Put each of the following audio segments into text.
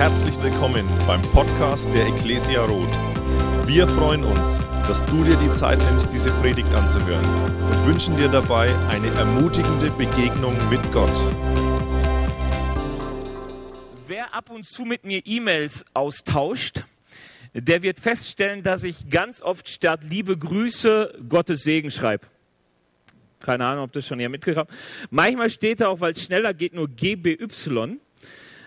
Herzlich willkommen beim Podcast der Ecclesia Roth. Wir freuen uns, dass du dir die Zeit nimmst, diese Predigt anzuhören und wünschen dir dabei eine ermutigende Begegnung mit Gott. Wer ab und zu mit mir E-Mails austauscht, der wird feststellen, dass ich ganz oft statt liebe Grüße Gottes Segen schreibe. Keine Ahnung, ob das schon hier habt. Manchmal steht da auch, weil es schneller geht, nur GBY.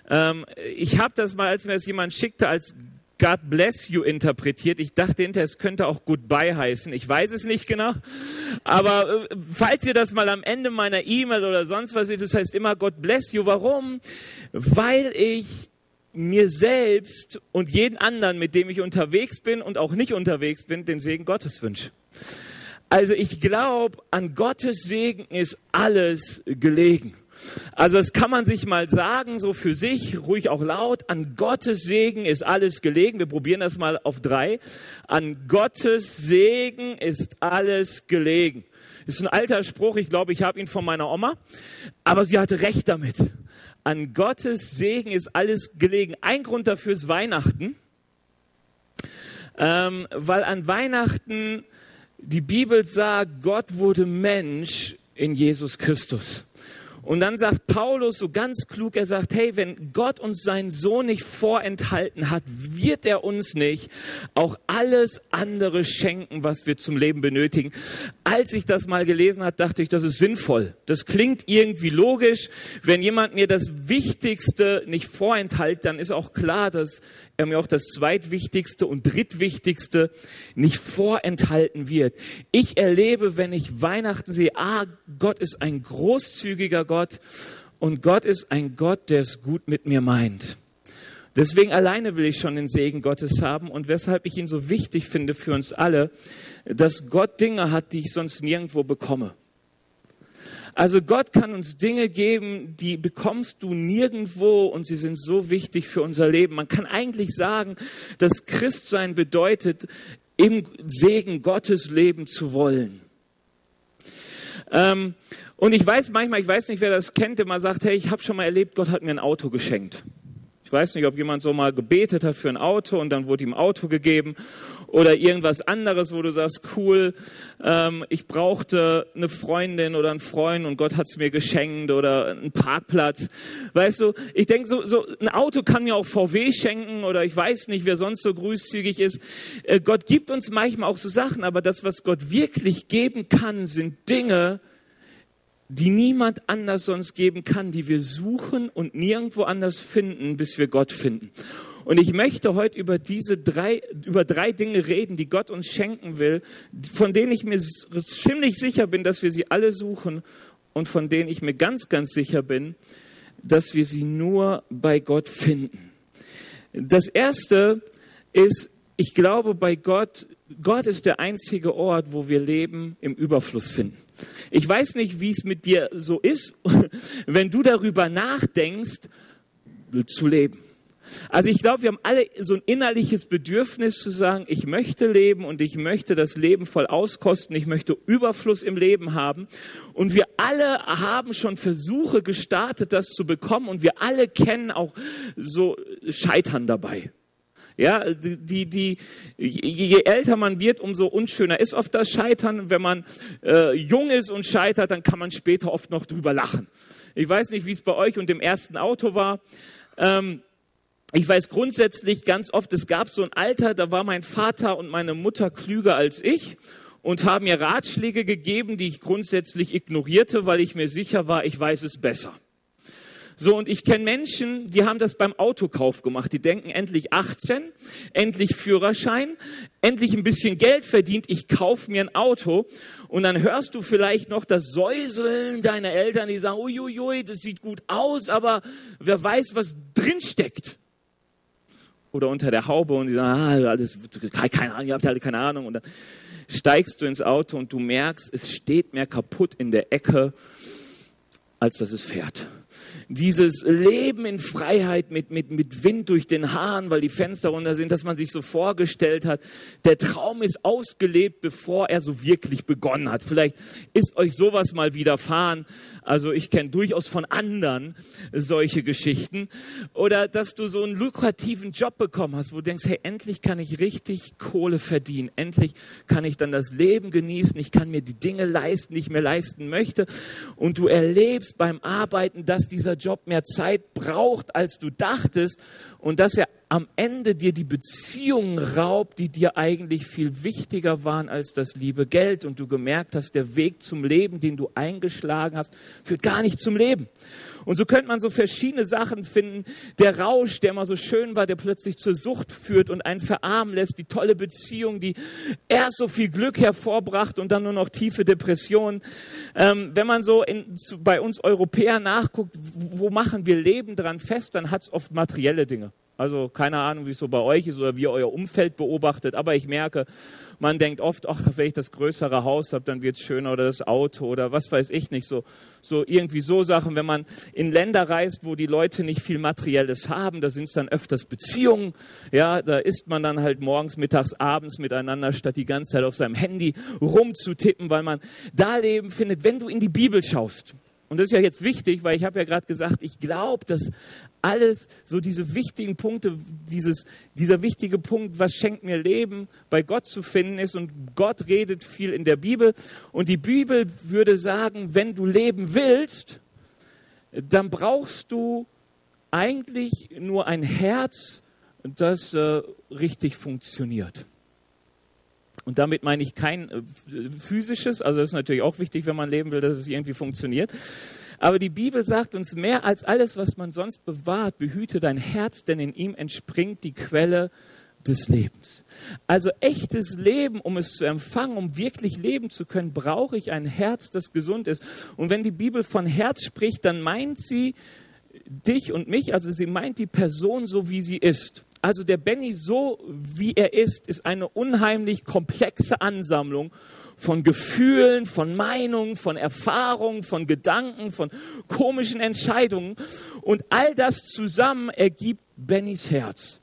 Ähm, ich habe das mal, als mir das jemand schickte, als God bless you interpretiert. Ich dachte hinterher, es könnte auch Goodbye heißen. Ich weiß es nicht genau. Aber äh, falls ihr das mal am Ende meiner E-Mail oder sonst was seht, das heißt immer God bless you. Warum? Weil ich mir selbst und jeden anderen, mit dem ich unterwegs bin und auch nicht unterwegs bin, den Segen Gottes wünsche. Also ich glaube, an Gottes Segen ist alles gelegen. Also das kann man sich mal sagen, so für sich, ruhig auch laut. An Gottes Segen ist alles gelegen. Wir probieren das mal auf drei. An Gottes Segen ist alles gelegen. Ist ein alter Spruch, ich glaube, ich habe ihn von meiner Oma, aber sie hatte recht damit. An Gottes Segen ist alles gelegen. Ein Grund dafür ist Weihnachten, ähm, weil an Weihnachten die Bibel sagt, Gott wurde Mensch in Jesus Christus. Und dann sagt Paulus so ganz klug, er sagt, hey, wenn Gott uns seinen Sohn nicht vorenthalten hat, wird er uns nicht auch alles andere schenken, was wir zum Leben benötigen. Als ich das mal gelesen habe, dachte ich, das ist sinnvoll. Das klingt irgendwie logisch. Wenn jemand mir das Wichtigste nicht vorenthält, dann ist auch klar, dass er mir auch das zweitwichtigste und drittwichtigste nicht vorenthalten wird. Ich erlebe, wenn ich Weihnachten sehe, ah, Gott ist ein großzügiger Gott und Gott ist ein Gott, der es gut mit mir meint. Deswegen alleine will ich schon den Segen Gottes haben und weshalb ich ihn so wichtig finde für uns alle, dass Gott Dinge hat, die ich sonst nirgendwo bekomme. Also Gott kann uns Dinge geben, die bekommst du nirgendwo und sie sind so wichtig für unser Leben. Man kann eigentlich sagen, dass Christsein bedeutet, im Segen Gottes leben zu wollen. Ähm, und ich weiß manchmal, ich weiß nicht, wer das kennt, der mal sagt, hey, ich habe schon mal erlebt, Gott hat mir ein Auto geschenkt. Ich weiß nicht, ob jemand so mal gebetet hat für ein Auto und dann wurde ihm ein Auto gegeben oder irgendwas anderes, wo du sagst, cool, ähm, ich brauchte eine Freundin oder einen Freund und Gott hat es mir geschenkt oder einen Parkplatz. Weißt du, ich denke, so, so ein Auto kann mir auch VW schenken oder ich weiß nicht, wer sonst so großzügig ist. Äh, Gott gibt uns manchmal auch so Sachen, aber das, was Gott wirklich geben kann, sind Dinge, die niemand anders sonst geben kann, die wir suchen und nirgendwo anders finden, bis wir Gott finden. Und ich möchte heute über diese drei, über drei Dinge reden, die Gott uns schenken will, von denen ich mir ziemlich sicher bin, dass wir sie alle suchen und von denen ich mir ganz, ganz sicher bin, dass wir sie nur bei Gott finden. Das erste ist, ich glaube bei Gott, Gott ist der einzige Ort, wo wir Leben im Überfluss finden. Ich weiß nicht, wie es mit dir so ist, wenn du darüber nachdenkst, zu leben. Also ich glaube, wir haben alle so ein innerliches Bedürfnis zu sagen, ich möchte leben und ich möchte das Leben voll auskosten, ich möchte Überfluss im Leben haben. Und wir alle haben schon Versuche gestartet, das zu bekommen und wir alle kennen auch so Scheitern dabei. Ja, die, die, je älter man wird, umso unschöner ist oft das Scheitern. Wenn man äh, jung ist und scheitert, dann kann man später oft noch drüber lachen. Ich weiß nicht, wie es bei euch und dem ersten Auto war. Ähm, ich weiß grundsätzlich ganz oft, es gab so ein Alter, da war mein Vater und meine Mutter klüger als ich und haben mir Ratschläge gegeben, die ich grundsätzlich ignorierte, weil ich mir sicher war, ich weiß es besser. So, und ich kenne Menschen, die haben das beim Autokauf gemacht. Die denken endlich 18, endlich Führerschein, endlich ein bisschen Geld verdient, ich kaufe mir ein Auto. Und dann hörst du vielleicht noch das Säuseln deiner Eltern, die sagen, uiuiui, das sieht gut aus, aber wer weiß, was drinsteckt oder unter der Haube und die sagen, ah, alles, keine Ahnung, ihr habt alle keine Ahnung. Und dann steigst du ins Auto und du merkst, es steht mehr kaputt in der Ecke, als dass es fährt. Dieses Leben in Freiheit mit, mit, mit Wind durch den Haaren, weil die Fenster runter sind, dass man sich so vorgestellt hat. Der Traum ist ausgelebt, bevor er so wirklich begonnen hat. Vielleicht ist euch sowas mal widerfahren. Also ich kenne durchaus von anderen solche Geschichten. Oder dass du so einen lukrativen Job bekommen hast, wo du denkst, hey, endlich kann ich richtig Kohle verdienen. Endlich kann ich dann das Leben genießen. Ich kann mir die Dinge leisten, die ich mir leisten möchte. Und du erlebst beim Arbeiten, dass dieser Job mehr Zeit braucht, als du dachtest. Und dass er am Ende dir die Beziehungen raubt, die dir eigentlich viel wichtiger waren als das liebe Geld und du gemerkt hast, der Weg zum Leben, den du eingeschlagen hast, führt gar nicht zum Leben. Und so könnte man so verschiedene Sachen finden. Der Rausch, der mal so schön war, der plötzlich zur Sucht führt und einen verarmen lässt. Die tolle Beziehung, die erst so viel Glück hervorbracht und dann nur noch tiefe Depressionen. Ähm, wenn man so in, zu, bei uns Europäern nachguckt, wo machen wir Leben dran fest, dann hat es oft materielle Dinge. Also keine Ahnung, wie es so bei euch ist oder wie ihr euer Umfeld beobachtet, aber ich merke, man denkt oft, ach, wenn ich das größere Haus habe, dann wird es schöner oder das Auto oder was weiß ich nicht. So, so irgendwie so Sachen, wenn man in Länder reist, wo die Leute nicht viel Materielles haben, da sind es dann öfters Beziehungen. Ja, da isst man dann halt morgens, mittags, abends miteinander, statt die ganze Zeit auf seinem Handy rumzutippen, weil man da Leben findet. Wenn du in die Bibel schaust, und das ist ja jetzt wichtig, weil ich habe ja gerade gesagt, ich glaube, dass alles so diese wichtigen Punkte, dieses, dieser wichtige Punkt, was schenkt mir Leben, bei Gott zu finden ist. Und Gott redet viel in der Bibel. Und die Bibel würde sagen, wenn du leben willst, dann brauchst du eigentlich nur ein Herz, das äh, richtig funktioniert. Und damit meine ich kein äh, physisches, also das ist natürlich auch wichtig, wenn man leben will, dass es irgendwie funktioniert. Aber die Bibel sagt uns mehr als alles, was man sonst bewahrt, behüte dein Herz, denn in ihm entspringt die Quelle des Lebens. Also echtes Leben, um es zu empfangen, um wirklich leben zu können, brauche ich ein Herz, das gesund ist. Und wenn die Bibel von Herz spricht, dann meint sie dich und mich, also sie meint die Person so, wie sie ist. Also der Benny, so wie er ist, ist eine unheimlich komplexe Ansammlung von Gefühlen, von Meinungen, von Erfahrungen, von Gedanken, von komischen Entscheidungen. Und all das zusammen ergibt Bennys Herz.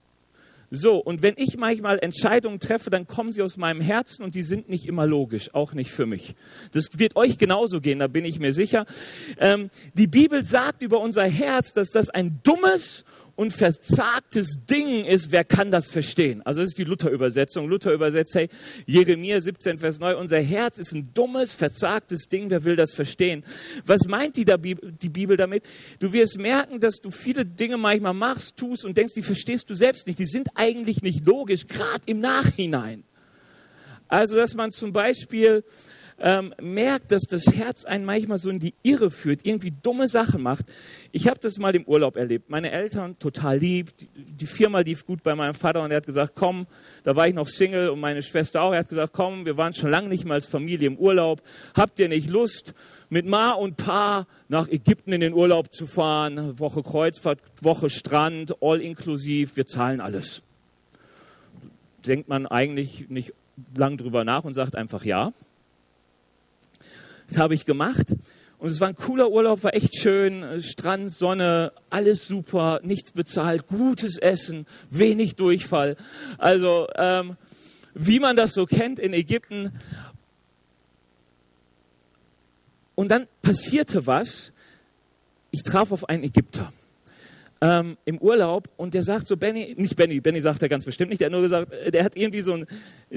So, und wenn ich manchmal Entscheidungen treffe, dann kommen sie aus meinem Herzen und die sind nicht immer logisch, auch nicht für mich. Das wird euch genauso gehen, da bin ich mir sicher. Ähm, die Bibel sagt über unser Herz, dass das ein dummes und verzagtes Ding ist, wer kann das verstehen? Also das ist die Luther-Übersetzung. Luther übersetzt, hey, Jeremia 17, Vers 9, unser Herz ist ein dummes, verzagtes Ding, wer will das verstehen? Was meint die, die Bibel damit? Du wirst merken, dass du viele Dinge manchmal machst, tust und denkst, die verstehst du selbst nicht. Die sind eigentlich nicht logisch, gerade im Nachhinein. Also, dass man zum Beispiel ähm, merkt, dass das Herz einen manchmal so in die Irre führt, irgendwie dumme Sachen macht. Ich habe das mal im Urlaub erlebt. Meine Eltern total lieb, die, Firma lief gut bei meinem Vater und er hat gesagt, komm, da war ich noch Single und meine Schwester auch. Er hat gesagt, komm, wir waren schon lange nicht mehr als Familie im Urlaub. Habt ihr nicht Lust, mit Ma und Pa nach Ägypten in den Urlaub zu fahren? Woche Kreuzfahrt, Woche Strand, all inklusiv, wir zahlen alles. Denkt man eigentlich nicht lang drüber nach und sagt einfach ja. Das habe ich gemacht. Und es war ein cooler Urlaub, war echt schön. Strand, Sonne, alles super, nichts bezahlt, gutes Essen, wenig Durchfall. Also, ähm, wie man das so kennt in Ägypten. Und dann passierte was. Ich traf auf einen Ägypter ähm, im Urlaub und der sagt so, Benny, nicht Benny, Benny sagt er ganz bestimmt nicht, der hat nur gesagt, äh, der hat irgendwie so ein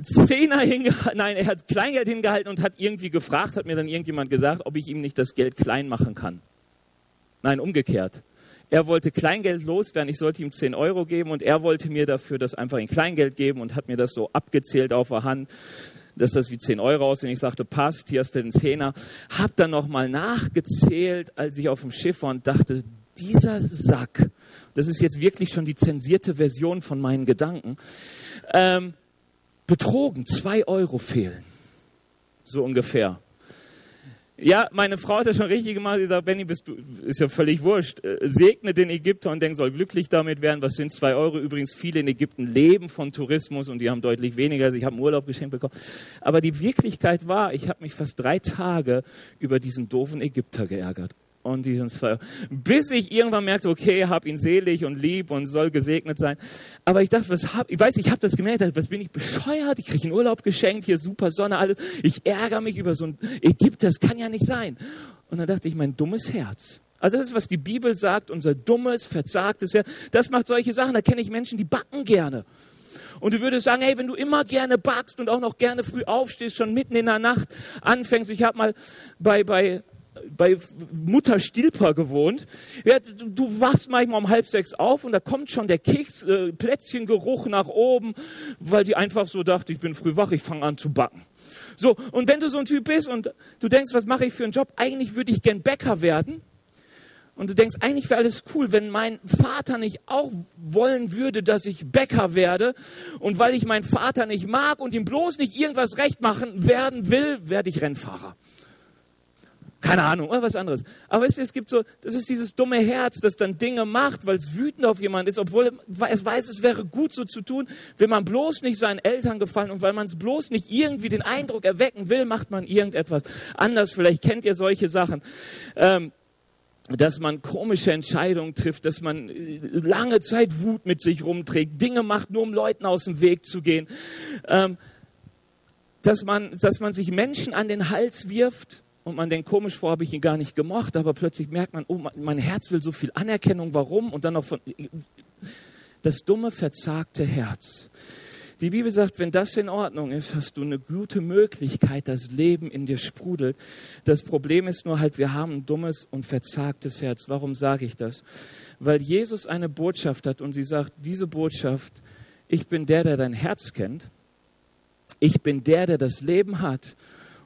Zehner hingehalten, nein, er hat Kleingeld hingehalten und hat irgendwie gefragt, hat mir dann irgendjemand gesagt, ob ich ihm nicht das Geld klein machen kann. Nein, umgekehrt. Er wollte Kleingeld loswerden, ich sollte ihm 10 Euro geben und er wollte mir dafür das einfach in Kleingeld geben und hat mir das so abgezählt auf der Hand dass das wie 10 Euro aussieht. Ich sagte, passt, hier hast du den Zehner. Hab dann nochmal nachgezählt, als ich auf dem Schiff war und dachte, dieser Sack, das ist jetzt wirklich schon die zensierte Version von meinen Gedanken, ähm, betrogen, zwei Euro fehlen. So ungefähr. Ja, meine Frau hat das schon richtig gemacht. Sie sagt, Benny, bist du, ist ja völlig wurscht. Äh, segne den Ägypter und denk, soll glücklich damit werden. Was sind zwei Euro? Übrigens, viele in Ägypten leben von Tourismus und die haben deutlich weniger. Also ich habe einen Urlaub geschenkt bekommen. Aber die Wirklichkeit war, ich habe mich fast drei Tage über diesen doofen Ägypter geärgert und diesen zwei. Bis ich irgendwann merkte, okay, hab ihn selig und lieb und soll gesegnet sein. Aber ich dachte, was hab, ich weiß, ich habe das gemerkt, was bin ich bescheuert? Ich kriege einen Urlaub geschenkt, hier super Sonne, alles. Ich ärgere mich über so ein Ägypter, das kann ja nicht sein. Und dann dachte ich, mein dummes Herz. Also das ist, was die Bibel sagt, unser dummes, verzagtes Herz. Das macht solche Sachen. Da kenne ich Menschen, die backen gerne. Und du würdest sagen, hey, wenn du immer gerne backst und auch noch gerne früh aufstehst, schon mitten in der Nacht anfängst. Ich habe mal bei, bei bei Mutter Stilper gewohnt. Ja, du, du, wachst manchmal um halb sechs auf und da kommt schon der Keks, äh, Plätzchengeruch nach oben, weil die einfach so dachte, ich bin früh wach, ich fange an zu backen. So, und wenn du so ein Typ bist und du denkst, was mache ich für einen Job? Eigentlich würde ich gern Bäcker werden. Und du denkst, eigentlich wäre alles cool, wenn mein Vater nicht auch wollen würde, dass ich Bäcker werde. Und weil ich meinen Vater nicht mag und ihm bloß nicht irgendwas recht machen werden will, werde ich Rennfahrer keine Ahnung, oder was anderes. Aber weißt es gibt so, das ist dieses dumme Herz, das dann Dinge macht, weil es wütend auf jemanden ist, obwohl es weiß, es wäre gut so zu tun, will man bloß nicht seinen Eltern gefallen und weil man es bloß nicht irgendwie den Eindruck erwecken will, macht man irgendetwas anders. Vielleicht kennt ihr solche Sachen. Ähm, dass man komische Entscheidungen trifft, dass man äh, lange Zeit Wut mit sich rumträgt, Dinge macht, nur um Leuten aus dem Weg zu gehen, ähm, dass, man, dass man sich Menschen an den Hals wirft, und man denkt, komisch, vorher habe ich ihn gar nicht gemocht, aber plötzlich merkt man, oh, mein Herz will so viel Anerkennung, warum? Und dann noch von, das dumme, verzagte Herz. Die Bibel sagt, wenn das in Ordnung ist, hast du eine gute Möglichkeit, das Leben in dir sprudelt. Das Problem ist nur halt, wir haben ein dummes und verzagtes Herz. Warum sage ich das? Weil Jesus eine Botschaft hat und sie sagt, diese Botschaft, ich bin der, der dein Herz kennt. Ich bin der, der das Leben hat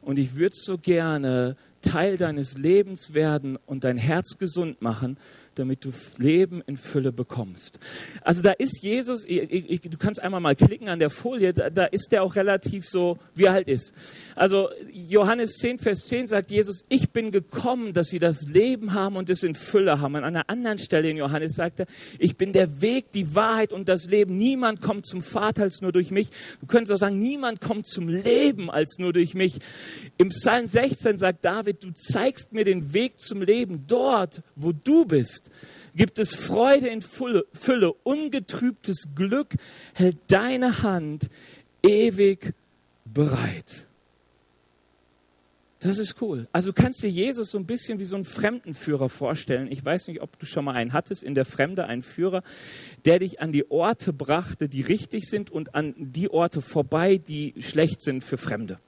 und ich würde so gerne Teil deines Lebens werden und dein Herz gesund machen, damit du Leben in Fülle bekommst. Also da ist Jesus, du kannst einmal mal klicken an der Folie, da, ist der auch relativ so, wie er halt ist. Also Johannes 10, Vers 10 sagt Jesus, ich bin gekommen, dass sie das Leben haben und es in Fülle haben. An einer anderen Stelle in Johannes sagt er, ich bin der Weg, die Wahrheit und das Leben. Niemand kommt zum Vater als nur durch mich. Du könntest auch sagen, niemand kommt zum Leben als nur durch mich. Im Psalm 16 sagt David, du zeigst mir den Weg zum Leben dort, wo du bist gibt es Freude in Fülle, ungetrübtes Glück hält deine Hand ewig bereit. Das ist cool. Also du kannst dir Jesus so ein bisschen wie so einen Fremdenführer vorstellen. Ich weiß nicht, ob du schon mal einen hattest in der Fremde, einen Führer, der dich an die Orte brachte, die richtig sind und an die Orte vorbei, die schlecht sind für Fremde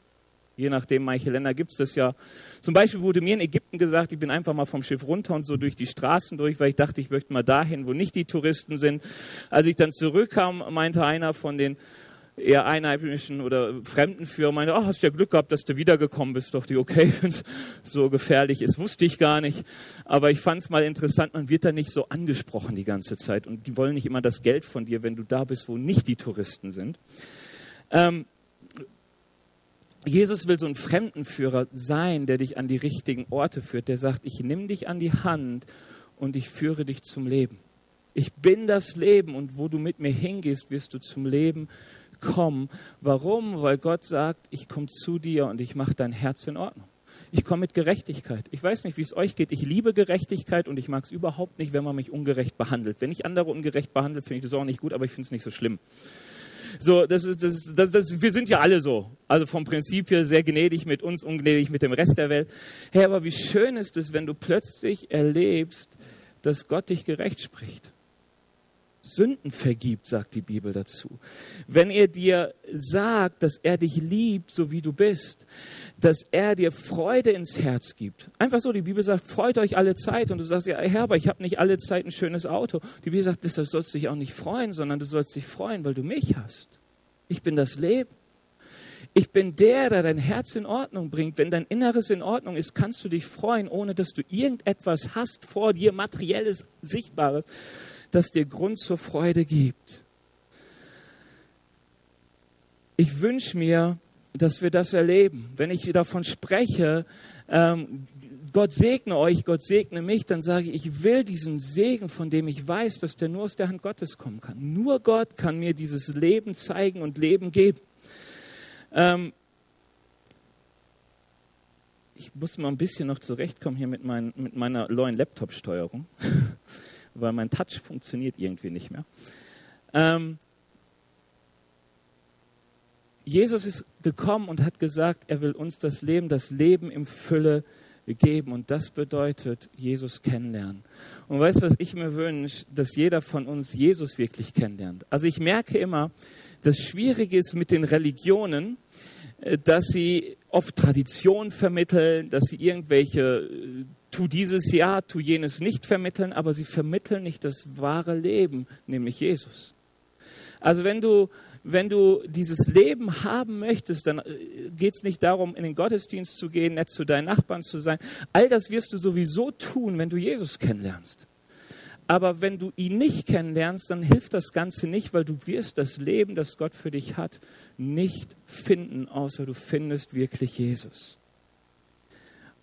je nachdem, manche Länder gibt es das ja. Zum Beispiel wurde mir in Ägypten gesagt, ich bin einfach mal vom Schiff runter und so durch die Straßen durch, weil ich dachte, ich möchte mal dahin, wo nicht die Touristen sind. Als ich dann zurückkam, meinte einer von den eher einheimischen oder fremden Führer, meinte, ach, hast ja Glück gehabt, dass du wiedergekommen bist. Doch die, okay, wenn es so gefährlich ist, wusste ich gar nicht. Aber ich fand es mal interessant, man wird da nicht so angesprochen die ganze Zeit. Und die wollen nicht immer das Geld von dir, wenn du da bist, wo nicht die Touristen sind. Ähm, Jesus will so ein Fremdenführer sein, der dich an die richtigen Orte führt, der sagt, ich nehme dich an die Hand und ich führe dich zum Leben. Ich bin das Leben und wo du mit mir hingehst, wirst du zum Leben kommen. Warum? Weil Gott sagt, ich komme zu dir und ich mache dein Herz in Ordnung. Ich komme mit Gerechtigkeit. Ich weiß nicht, wie es euch geht. Ich liebe Gerechtigkeit und ich mag es überhaupt nicht, wenn man mich ungerecht behandelt. Wenn ich andere ungerecht behandle, finde ich das auch nicht gut, aber ich finde es nicht so schlimm. So, das ist, das, das, das, wir sind ja alle so. Also vom Prinzip her sehr gnädig mit uns, ungnädig mit dem Rest der Welt. Hey, aber wie schön ist es, wenn du plötzlich erlebst, dass Gott dich gerecht spricht. Sünden vergibt, sagt die Bibel dazu. Wenn er dir sagt, dass er dich liebt, so wie du bist, dass er dir Freude ins Herz gibt. Einfach so, die Bibel sagt, freut euch alle Zeit. Und du sagst, ja, Herr, aber ich habe nicht alle Zeit ein schönes Auto. Die Bibel sagt, deshalb sollst du dich auch nicht freuen, sondern du sollst dich freuen, weil du mich hast. Ich bin das Leben. Ich bin der, der dein Herz in Ordnung bringt. Wenn dein Inneres in Ordnung ist, kannst du dich freuen, ohne dass du irgendetwas hast vor dir, materielles, sichtbares, das dir Grund zur Freude gibt. Ich wünsche mir, dass wir das erleben. Wenn ich davon spreche, ähm, Gott segne euch, Gott segne mich, dann sage ich, ich will diesen Segen, von dem ich weiß, dass der nur aus der Hand Gottes kommen kann. Nur Gott kann mir dieses Leben zeigen und Leben geben. Ähm, ich muss mal ein bisschen noch zurechtkommen hier mit, mein, mit meiner neuen Laptop-Steuerung, weil mein Touch funktioniert irgendwie nicht mehr. Ähm, Jesus ist gekommen und hat gesagt, er will uns das Leben, das Leben im Fülle geben. Und das bedeutet, Jesus kennenlernen. Und weißt du, was ich mir wünsche? Dass jeder von uns Jesus wirklich kennenlernt. Also ich merke immer, das Schwierige ist mit den Religionen, äh, dass sie oft Tradition vermitteln, dass sie irgendwelche äh, tu dieses ja, tu jenes nicht vermitteln, aber sie vermitteln nicht das wahre Leben, nämlich Jesus. Also wenn du wenn du dieses Leben haben möchtest, dann äh, geht es nicht darum, in den Gottesdienst zu gehen, nett zu deinen Nachbarn zu sein. All das wirst du sowieso tun, wenn du Jesus kennenlernst. Aber wenn du ihn nicht kennenlernst, dann hilft das Ganze nicht, weil du wirst das Leben, das Gott für dich hat, nicht finden, außer du findest wirklich Jesus.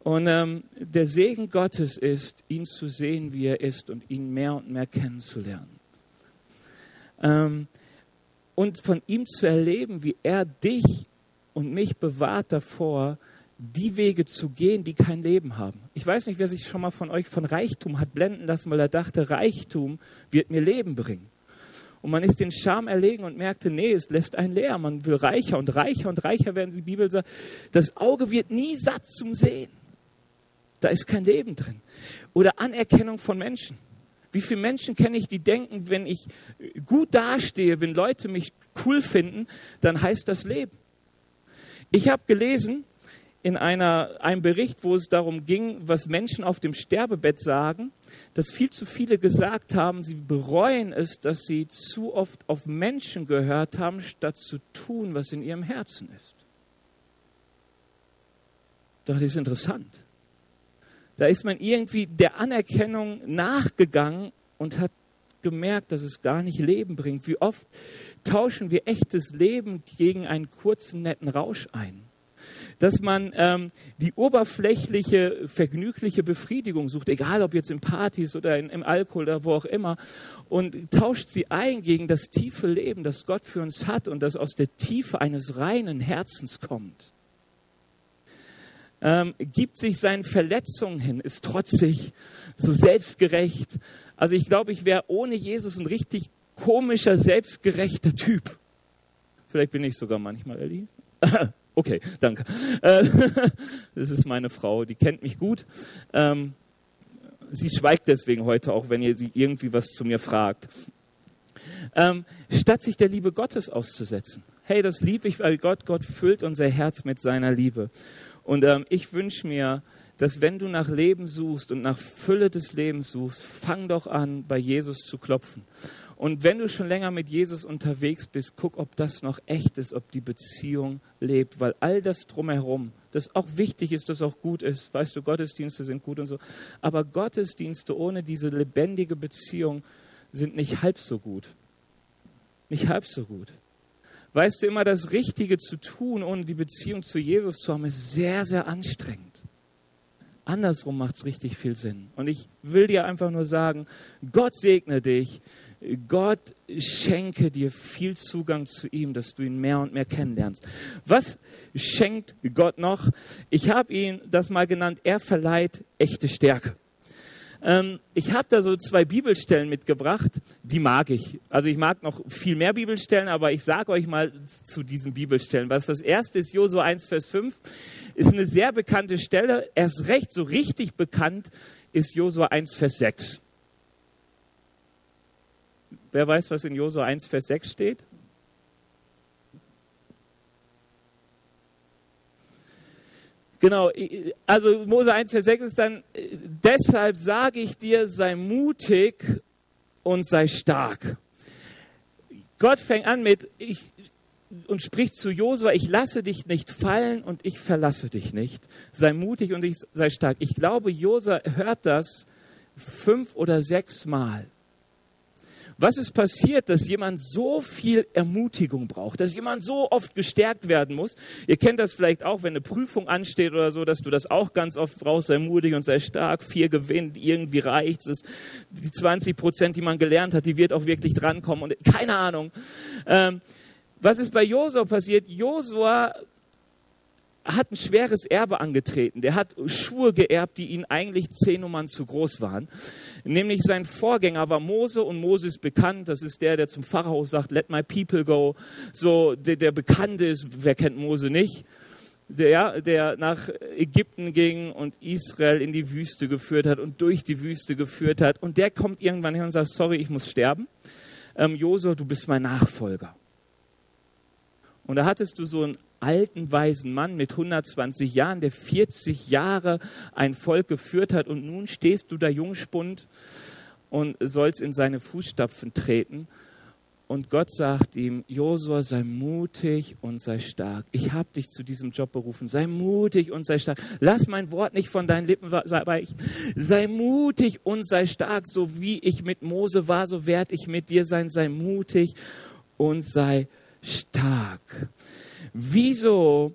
Und ähm, der Segen Gottes ist, ihn zu sehen, wie er ist und ihn mehr und mehr kennenzulernen. Ähm, und von ihm zu erleben, wie er dich und mich bewahrt davor, die Wege zu gehen, die kein Leben haben. Ich weiß nicht, wer sich schon mal von euch von Reichtum hat blenden lassen, weil er dachte, Reichtum wird mir Leben bringen. Und man ist den Charme erlegen und merkte, nee, es lässt einen leer. Man will reicher und reicher und reicher werden. Die Bibel sagt, das Auge wird nie satt zum Sehen. Da ist kein Leben drin. Oder Anerkennung von Menschen. Wie viele Menschen kenne ich, die denken, wenn ich gut dastehe, wenn Leute mich cool finden, dann heißt das Leben. Ich habe gelesen in einer, einem Bericht, wo es darum ging, was Menschen auf dem Sterbebett sagen, dass viel zu viele gesagt haben, sie bereuen es, dass sie zu oft auf Menschen gehört haben, statt zu tun, was in ihrem Herzen ist. Doch das ist interessant. Da ist man irgendwie der Anerkennung nachgegangen und hat gemerkt, dass es gar nicht Leben bringt. Wie oft tauschen wir echtes Leben gegen einen kurzen, netten Rausch ein? Dass man ähm, die oberflächliche, vergnügliche Befriedigung sucht, egal ob jetzt in Partys oder in, im Alkohol oder wo auch immer, und tauscht sie ein gegen das tiefe Leben, das Gott für uns hat und das aus der Tiefe eines reinen Herzens kommt ähm, gibt sich seinen Verletzungen hin, ist trotzig, so selbstgerecht. Also ich glaube, ich wäre ohne Jesus ein richtig komischer, selbstgerechter Typ. Vielleicht bin ich sogar manchmal, Ellie. okay, danke. Äh, das ist meine Frau, die kennt mich gut. Ähm, sie schweigt deswegen heute auch, wenn ihr sie irgendwie was zu mir fragt. Ähm, statt sich der Liebe Gottes auszusetzen. Hey, das liebe ich, weil Gott, Gott füllt unser Herz mit seiner Liebe. Und ähm, ich wünsche mir, dass wenn du nach Leben suchst und nach Fülle des Lebens suchst, fang doch an, bei Jesus zu klopfen. Und wenn du schon länger mit Jesus unterwegs bist, guck, ob das noch echt ist, ob die Beziehung lebt, weil all das drumherum, das auch wichtig ist, das auch gut ist, weißt du, Gottesdienste sind gut und so, aber Gottesdienste ohne diese lebendige Beziehung sind nicht halb so gut. Nicht halb so gut. Weißt du, immer das Richtige zu tun, ohne die Beziehung zu Jesus zu haben, ist sehr, sehr anstrengend. Andersrum macht es richtig viel Sinn. Und ich will dir einfach nur sagen, Gott segne dich, Gott schenke dir viel Zugang zu ihm, dass du ihn mehr und mehr kennenlernst. Was schenkt Gott noch? Ich habe ihn das mal genannt, er verleiht echte Stärke. Ähm, ich habe da so zwei Bibelstellen mitgebracht, die mag ich. Also ich mag noch viel mehr Bibelstellen, aber ich sage euch mal zu diesen Bibelstellen. Was das erste ist, Josua 1, Vers 5, ist eine sehr bekannte Stelle. Erst recht so richtig bekannt ist Josua 1, Vers 6. Wer weiß, was in Josua 1, Vers 6 steht? Genau, also Mose 1, Vers 6 ist dann, deshalb sage ich dir, sei mutig und sei stark. Gott fängt an mit, ich, und spricht zu Josua, ich lasse dich nicht fallen und ich verlasse dich nicht. Sei mutig und ich sei stark. Ich glaube, Josua hört das fünf oder sechs Mal. Was ist passiert, dass jemand so viel Ermutigung braucht, dass jemand so oft gestärkt werden muss? Ihr kennt das vielleicht auch, wenn eine Prüfung ansteht oder so, dass du das auch ganz oft brauchst, sei mutig und sei stark, vier gewinnt, irgendwie reicht es. Die 20 Prozent, die man gelernt hat, die wird auch wirklich drankommen und keine Ahnung. Ähm, was ist bei Josua passiert? Josua hat ein schweres Erbe angetreten. Der hat Schuhe geerbt, die ihm eigentlich zehn Nummern zu groß waren. Nämlich sein Vorgänger war Mose und Mose ist bekannt. Das ist der, der zum Pharao sagt, let my people go. So, der, der bekannt ist. Wer kennt Mose nicht? Der, der nach Ägypten ging und Israel in die Wüste geführt hat und durch die Wüste geführt hat. Und der kommt irgendwann hin und sagt, sorry, ich muss sterben. Ähm, Josua, du bist mein Nachfolger. Und da hattest du so einen alten, weisen Mann mit 120 Jahren, der 40 Jahre ein Volk geführt hat. Und nun stehst du da Jungspund und sollst in seine Fußstapfen treten. Und Gott sagt ihm, Josua, sei mutig und sei stark. Ich habe dich zu diesem Job berufen. Sei mutig und sei stark. Lass mein Wort nicht von deinen Lippen weichen. Sei mutig und sei stark. So wie ich mit Mose war, so werde ich mit dir sein. Sei mutig und sei stark. Wieso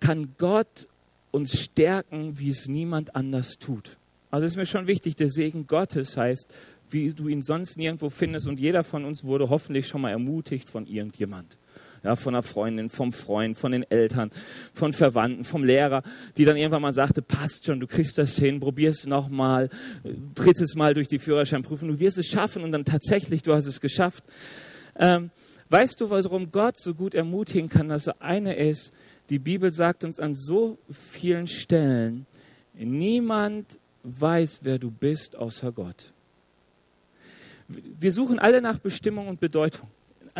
kann Gott uns stärken, wie es niemand anders tut? Also ist mir schon wichtig, der Segen Gottes heißt, wie du ihn sonst nirgendwo findest. Und jeder von uns wurde hoffentlich schon mal ermutigt von irgendjemand. Ja, von einer Freundin, vom Freund, von den Eltern, von Verwandten, vom Lehrer, die dann irgendwann mal sagte, passt schon, du kriegst das hin, probier es nochmal, drittes Mal durch die Führerscheinprüfung, du wirst es schaffen und dann tatsächlich, du hast es geschafft. Ähm, weißt du, warum Gott so gut ermutigen kann, dass er eine ist? Die Bibel sagt uns an so vielen Stellen, niemand weiß, wer du bist, außer Gott. Wir suchen alle nach Bestimmung und Bedeutung.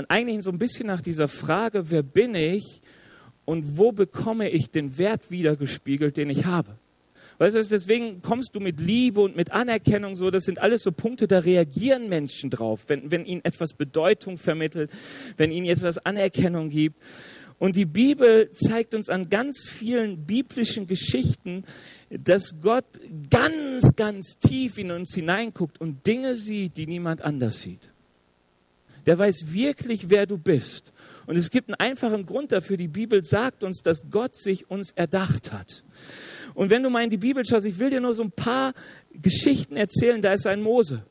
Eigentlich so ein bisschen nach dieser Frage, wer bin ich und wo bekomme ich den Wert wiedergespiegelt, den ich habe. Weißt du, deswegen kommst du mit Liebe und mit Anerkennung so, das sind alles so Punkte, da reagieren Menschen drauf, wenn, wenn ihnen etwas Bedeutung vermittelt, wenn ihnen etwas Anerkennung gibt. Und die Bibel zeigt uns an ganz vielen biblischen Geschichten, dass Gott ganz, ganz tief in uns hineinguckt und Dinge sieht, die niemand anders sieht. Der weiß wirklich, wer du bist. Und es gibt einen einfachen Grund dafür. Die Bibel sagt uns, dass Gott sich uns erdacht hat. Und wenn du mal in die Bibel schaust, ich will dir nur so ein paar Geschichten erzählen, da ist ein Mose.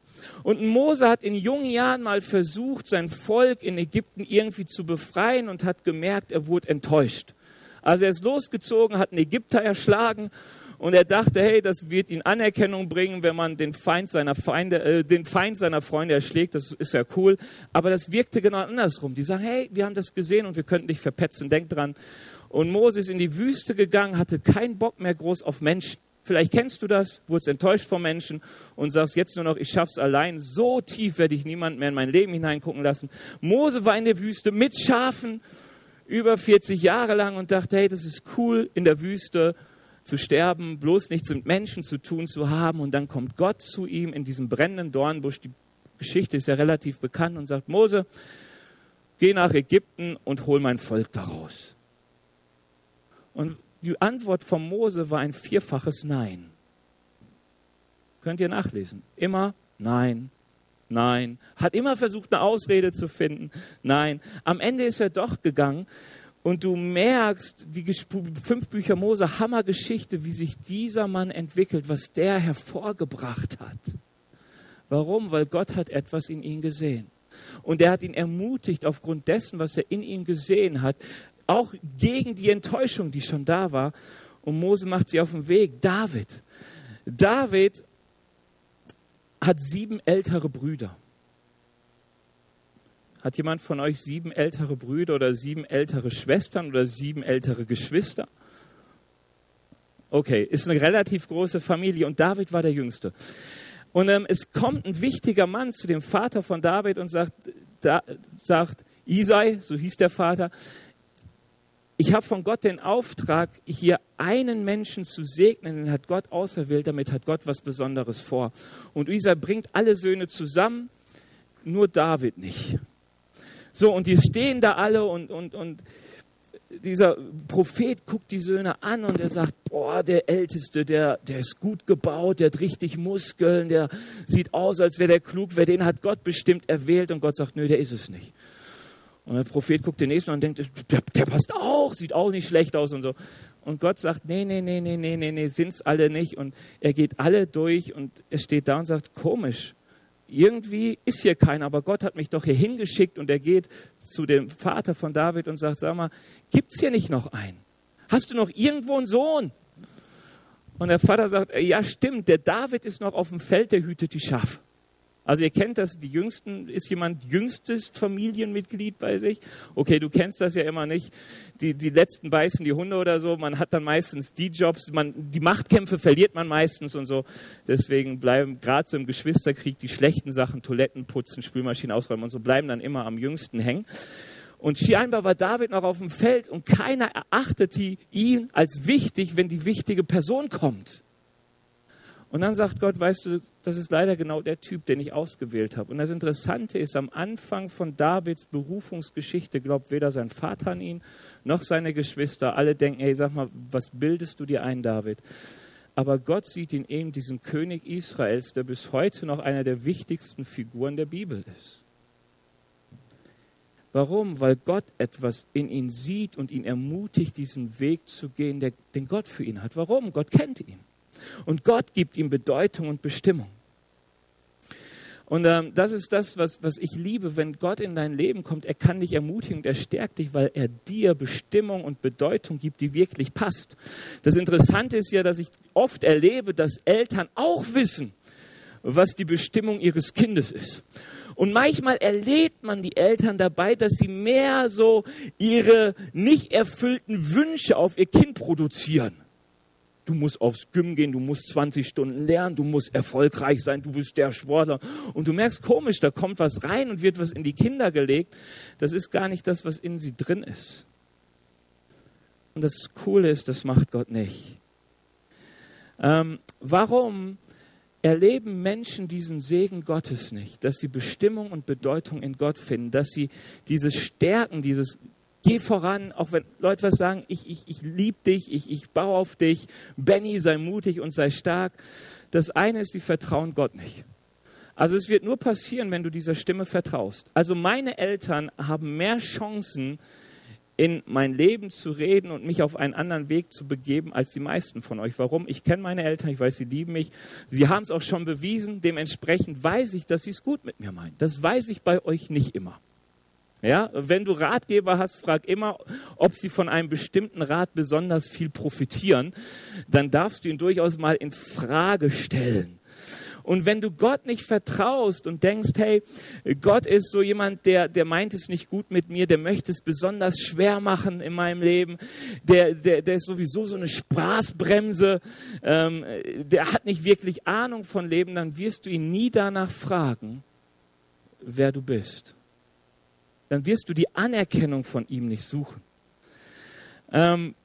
Und Mose hat in jungen Jahren mal versucht, sein Volk in Ägypten irgendwie zu befreien und hat gemerkt, er wurde enttäuscht. Also er ist losgezogen, hat einen Ägypter erschlagen und er dachte, hey, das wird ihn Anerkennung bringen, wenn man den Feind seiner Feinde, äh, den Feind seiner Freunde erschlägt. Das ist ja cool. Aber das wirkte genau andersrum. Die sagen, hey, wir haben das gesehen und wir könnten dich verpetzen. Denk dran. Und Mose ist in die Wüste gegangen, hatte keinen Bock mehr groß auf Menschen. Vielleicht kennst du das, wurdest enttäuscht vom Menschen und sagst jetzt nur noch, ich schaff's allein. So tief werde ich niemand mehr in mein Leben hineingucken lassen. Mose war in der Wüste mit Schafen über 40 Jahre lang und dachte, hey, das ist cool in der Wüste zu sterben, bloß nichts mit Menschen zu tun zu haben. Und dann kommt Gott zu ihm in diesem brennenden Dornbusch. Die Geschichte ist ja relativ bekannt und sagt, Mose, geh nach Ägypten und hol mein Volk daraus. Und die Antwort von Mose war ein vierfaches Nein. Könnt ihr nachlesen. Immer Nein, Nein. Hat immer versucht, eine Ausrede zu finden. Nein. Am Ende ist er doch gegangen. Und du merkst, die fünf Bücher Mose, Hammergeschichte, wie sich dieser Mann entwickelt, was der hervorgebracht hat. Warum? Weil Gott hat etwas in ihn gesehen. Und er hat ihn ermutigt, aufgrund dessen, was er in ihm gesehen hat, auch gegen die Enttäuschung, die schon da war. Und Mose macht sie auf den Weg. David. David hat sieben ältere Brüder. Hat jemand von euch sieben ältere Brüder oder sieben ältere Schwestern oder sieben ältere Geschwister? Okay, ist eine relativ große Familie und David war der Jüngste. Und ähm, es kommt ein wichtiger Mann zu dem Vater von David und sagt, da, sagt Isai, so hieß der Vater, ich habe von Gott den Auftrag, hier einen Menschen zu segnen, den hat Gott auserwählt, damit hat Gott was Besonderes vor. Und Isa bringt alle Söhne zusammen, nur David nicht. So, und die stehen da alle und, und, und dieser Prophet guckt die Söhne an und er sagt, boah, der Älteste, der, der ist gut gebaut, der hat richtig Muskeln, der sieht aus, als wäre der klug, wer den hat Gott bestimmt erwählt und Gott sagt, nö, der ist es nicht. Und der Prophet guckt den nächsten an und denkt, der, der, passt auch, sieht auch nicht schlecht aus und so. Und Gott sagt, nee, nee, nee, nee, nee, nee, nee, sind's alle nicht. Und er geht alle durch und er steht da und sagt, komisch, irgendwie ist hier keiner, aber Gott hat mich doch hier hingeschickt und er geht zu dem Vater von David und sagt, sag mal, gibt's hier nicht noch einen? Hast du noch irgendwo einen Sohn? Und der Vater sagt, ja stimmt, der David ist noch auf dem Feld, der hütet die Schafe. Also ihr kennt das, die Jüngsten, ist jemand jüngstes Familienmitglied bei sich? Okay, du kennst das ja immer nicht. Die, die Letzten beißen die Hunde oder so. Man hat dann meistens die Jobs, man, die Machtkämpfe verliert man meistens und so. Deswegen bleiben gerade so im Geschwisterkrieg die schlechten Sachen, Toiletten putzen, Spülmaschinen ausräumen und so, bleiben dann immer am jüngsten hängen. Und scheinbar war David noch auf dem Feld und keiner erachtete ihn als wichtig, wenn die wichtige Person kommt. Und dann sagt Gott, weißt du, das ist leider genau der Typ, den ich ausgewählt habe. Und das Interessante ist, am Anfang von Davids Berufungsgeschichte glaubt weder sein Vater an ihn, noch seine Geschwister. Alle denken, hey, sag mal, was bildest du dir ein, David? Aber Gott sieht in ihm diesen König Israels, der bis heute noch einer der wichtigsten Figuren der Bibel ist. Warum? Weil Gott etwas in ihn sieht und ihn ermutigt, diesen Weg zu gehen, den Gott für ihn hat. Warum? Gott kennt ihn. Und Gott gibt ihm Bedeutung und Bestimmung. Und ähm, das ist das, was, was ich liebe, wenn Gott in dein Leben kommt. Er kann dich ermutigen und er stärkt dich, weil er dir Bestimmung und Bedeutung gibt, die wirklich passt. Das Interessante ist ja, dass ich oft erlebe, dass Eltern auch wissen, was die Bestimmung ihres Kindes ist. Und manchmal erlebt man die Eltern dabei, dass sie mehr so ihre nicht erfüllten Wünsche auf ihr Kind produzieren du musst aufs Gym gehen, du musst 20 Stunden lernen, du musst erfolgreich sein, du bist der Sportler. Und du merkst komisch, da kommt was rein und wird was in die Kinder gelegt. Das ist gar nicht das, was in sie drin ist. Und das Coole ist, das macht Gott nicht. Ähm, warum erleben Menschen diesen Segen Gottes nicht, dass sie Bestimmung und Bedeutung in Gott finden, dass sie dieses Stärken, dieses Geh voran, auch wenn Leute was sagen, ich, ich, ich liebe dich, ich, ich baue auf dich. Benny, sei mutig und sei stark. Das eine ist, sie vertrauen Gott nicht. Also es wird nur passieren, wenn du dieser Stimme vertraust. Also meine Eltern haben mehr Chancen, in mein Leben zu reden und mich auf einen anderen Weg zu begeben als die meisten von euch. Warum? Ich kenne meine Eltern, ich weiß, sie lieben mich. Sie haben es auch schon bewiesen. Dementsprechend weiß ich, dass sie es gut mit mir meinen. Das weiß ich bei euch nicht immer. Ja, wenn du Ratgeber hast, frag immer, ob sie von einem bestimmten Rat besonders viel profitieren. Dann darfst du ihn durchaus mal in Frage stellen. Und wenn du Gott nicht vertraust und denkst, hey, Gott ist so jemand, der, der meint es nicht gut mit mir, der möchte es besonders schwer machen in meinem Leben, der, der, der ist sowieso so eine Spaßbremse, ähm, der hat nicht wirklich Ahnung von Leben, dann wirst du ihn nie danach fragen, wer du bist dann wirst du die Anerkennung von ihm nicht suchen. Ähm,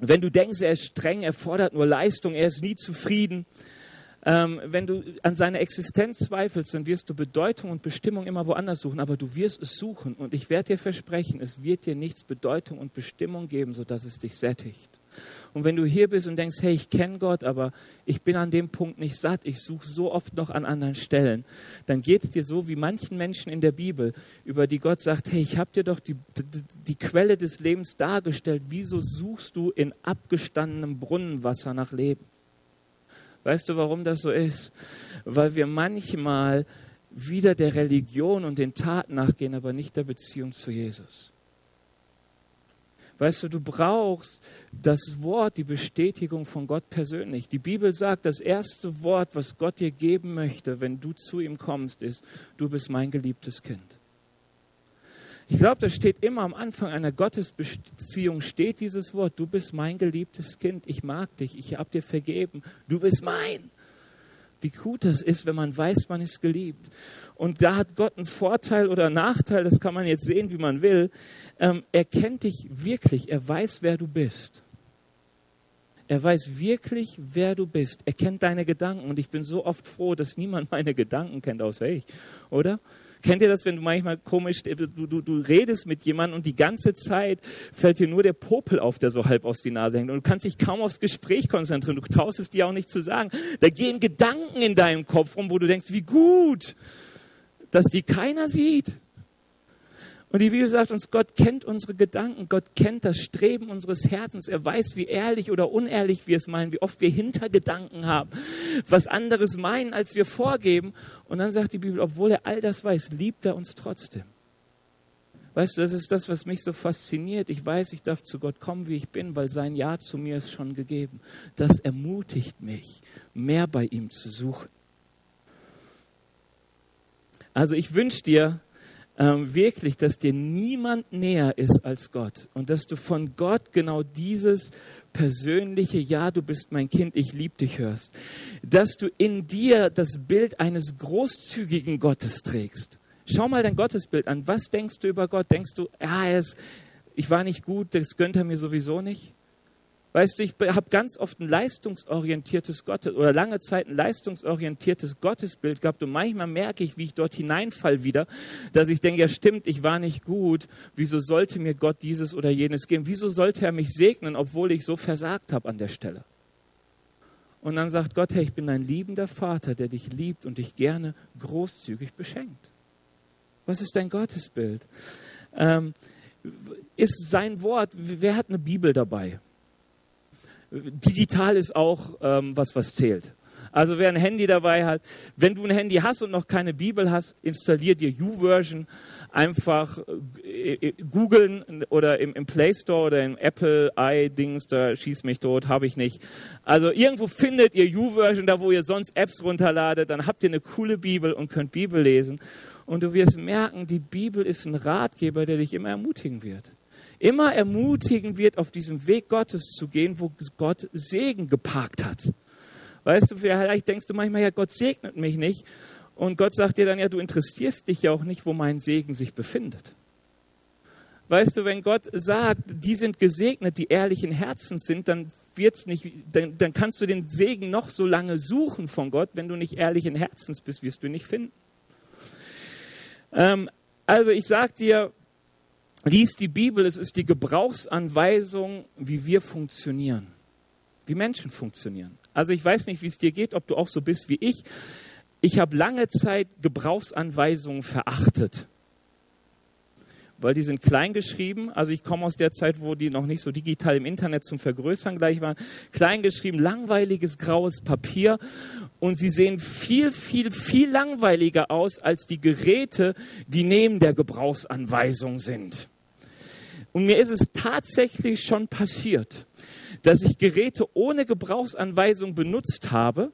wenn du denkst, er ist streng, er fordert nur Leistung, er ist nie zufrieden, ähm, wenn du an seiner Existenz zweifelst, dann wirst du Bedeutung und Bestimmung immer woanders suchen, aber du wirst es suchen und ich werde dir versprechen, es wird dir nichts Bedeutung und Bestimmung geben, sodass es dich sättigt. Und wenn du hier bist und denkst, hey, ich kenne Gott, aber ich bin an dem Punkt nicht satt, ich suche so oft noch an anderen Stellen, dann geht es dir so wie manchen Menschen in der Bibel, über die Gott sagt, hey, ich habe dir doch die, die, die Quelle des Lebens dargestellt, wieso suchst du in abgestandenem Brunnenwasser nach Leben? Weißt du, warum das so ist? Weil wir manchmal wieder der Religion und den Taten nachgehen, aber nicht der Beziehung zu Jesus. Weißt du, du brauchst das Wort, die Bestätigung von Gott persönlich. Die Bibel sagt, das erste Wort, was Gott dir geben möchte, wenn du zu ihm kommst, ist, du bist mein geliebtes Kind. Ich glaube, das steht immer am Anfang einer Gottesbeziehung, steht dieses Wort, du bist mein geliebtes Kind, ich mag dich, ich habe dir vergeben, du bist mein wie gut das ist, wenn man weiß, man ist geliebt. Und da hat Gott einen Vorteil oder Nachteil, das kann man jetzt sehen, wie man will. Ähm, er kennt dich wirklich, er weiß, wer du bist. Er weiß wirklich, wer du bist. Er kennt deine Gedanken. Und ich bin so oft froh, dass niemand meine Gedanken kennt, außer ich. Oder? Kennt ihr das, wenn du manchmal komisch, du, du, du redest mit jemandem und die ganze Zeit fällt dir nur der Popel auf, der so halb aus die Nase hängt und du kannst dich kaum aufs Gespräch konzentrieren, du traust es dir auch nicht zu sagen. Da gehen Gedanken in deinem Kopf rum, wo du denkst, wie gut, dass die keiner sieht. Und die Bibel sagt uns, Gott kennt unsere Gedanken, Gott kennt das Streben unseres Herzens. Er weiß, wie ehrlich oder unehrlich wir es meinen, wie oft wir Hintergedanken haben, was anderes meinen, als wir vorgeben. Und dann sagt die Bibel, obwohl er all das weiß, liebt er uns trotzdem. Weißt du, das ist das, was mich so fasziniert. Ich weiß, ich darf zu Gott kommen, wie ich bin, weil sein Ja zu mir ist schon gegeben. Das ermutigt mich, mehr bei ihm zu suchen. Also ich wünsche dir, ähm, wirklich, dass dir niemand näher ist als Gott und dass du von Gott genau dieses persönliche Ja, du bist mein Kind, ich liebe dich hörst, dass du in dir das Bild eines großzügigen Gottes trägst. Schau mal dein Gottesbild an. Was denkst du über Gott? Denkst du, ja, er ist, ich war nicht gut, das gönnt er mir sowieso nicht? Weißt du, ich habe ganz oft ein leistungsorientiertes Gottes oder lange Zeit ein leistungsorientiertes Gottesbild gehabt und manchmal merke ich, wie ich dort hineinfall wieder, dass ich denke, ja stimmt, ich war nicht gut. Wieso sollte mir Gott dieses oder jenes geben? Wieso sollte er mich segnen, obwohl ich so versagt habe an der Stelle? Und dann sagt Gott, hey, ich bin ein liebender Vater, der dich liebt und dich gerne großzügig beschenkt. Was ist dein Gottesbild? Ähm, ist sein Wort, wer hat eine Bibel dabei? Digital ist auch ähm, was, was zählt. Also wer ein Handy dabei hat, wenn du ein Handy hast und noch keine Bibel hast, installier dir YouVersion, einfach äh, äh, googeln oder im, im, Play Store oder im Apple i-Dings, da schießt mich tot, habe ich nicht. Also irgendwo findet ihr YouVersion, da wo ihr sonst Apps runterladet, dann habt ihr eine coole Bibel und könnt Bibel lesen. Und du wirst merken, die Bibel ist ein Ratgeber, der dich immer ermutigen wird immer ermutigen wird, auf diesem Weg Gottes zu gehen, wo Gott Segen geparkt hat. Weißt du, vielleicht denkst du manchmal, ja, Gott segnet mich nicht. Und Gott sagt dir dann, ja, du interessierst dich ja auch nicht, wo mein Segen sich befindet. Weißt du, wenn Gott sagt, die sind gesegnet, die ehrlichen Herzens sind, dann wird's nicht, dann, dann kannst du den Segen noch so lange suchen von Gott, wenn du nicht ehrlichen Herzens bist, wirst du ihn nicht finden. Ähm, also ich sag dir, liest die Bibel, es ist die Gebrauchsanweisung, wie wir funktionieren, wie Menschen funktionieren. Also ich weiß nicht, wie es dir geht, ob du auch so bist wie ich. Ich habe lange Zeit Gebrauchsanweisungen verachtet, weil die sind klein geschrieben. Also ich komme aus der Zeit, wo die noch nicht so digital im Internet zum Vergrößern gleich waren. Klein geschrieben, langweiliges graues Papier und sie sehen viel, viel, viel langweiliger aus als die Geräte, die neben der Gebrauchsanweisung sind. Und mir ist es tatsächlich schon passiert, dass ich Geräte ohne Gebrauchsanweisung benutzt habe,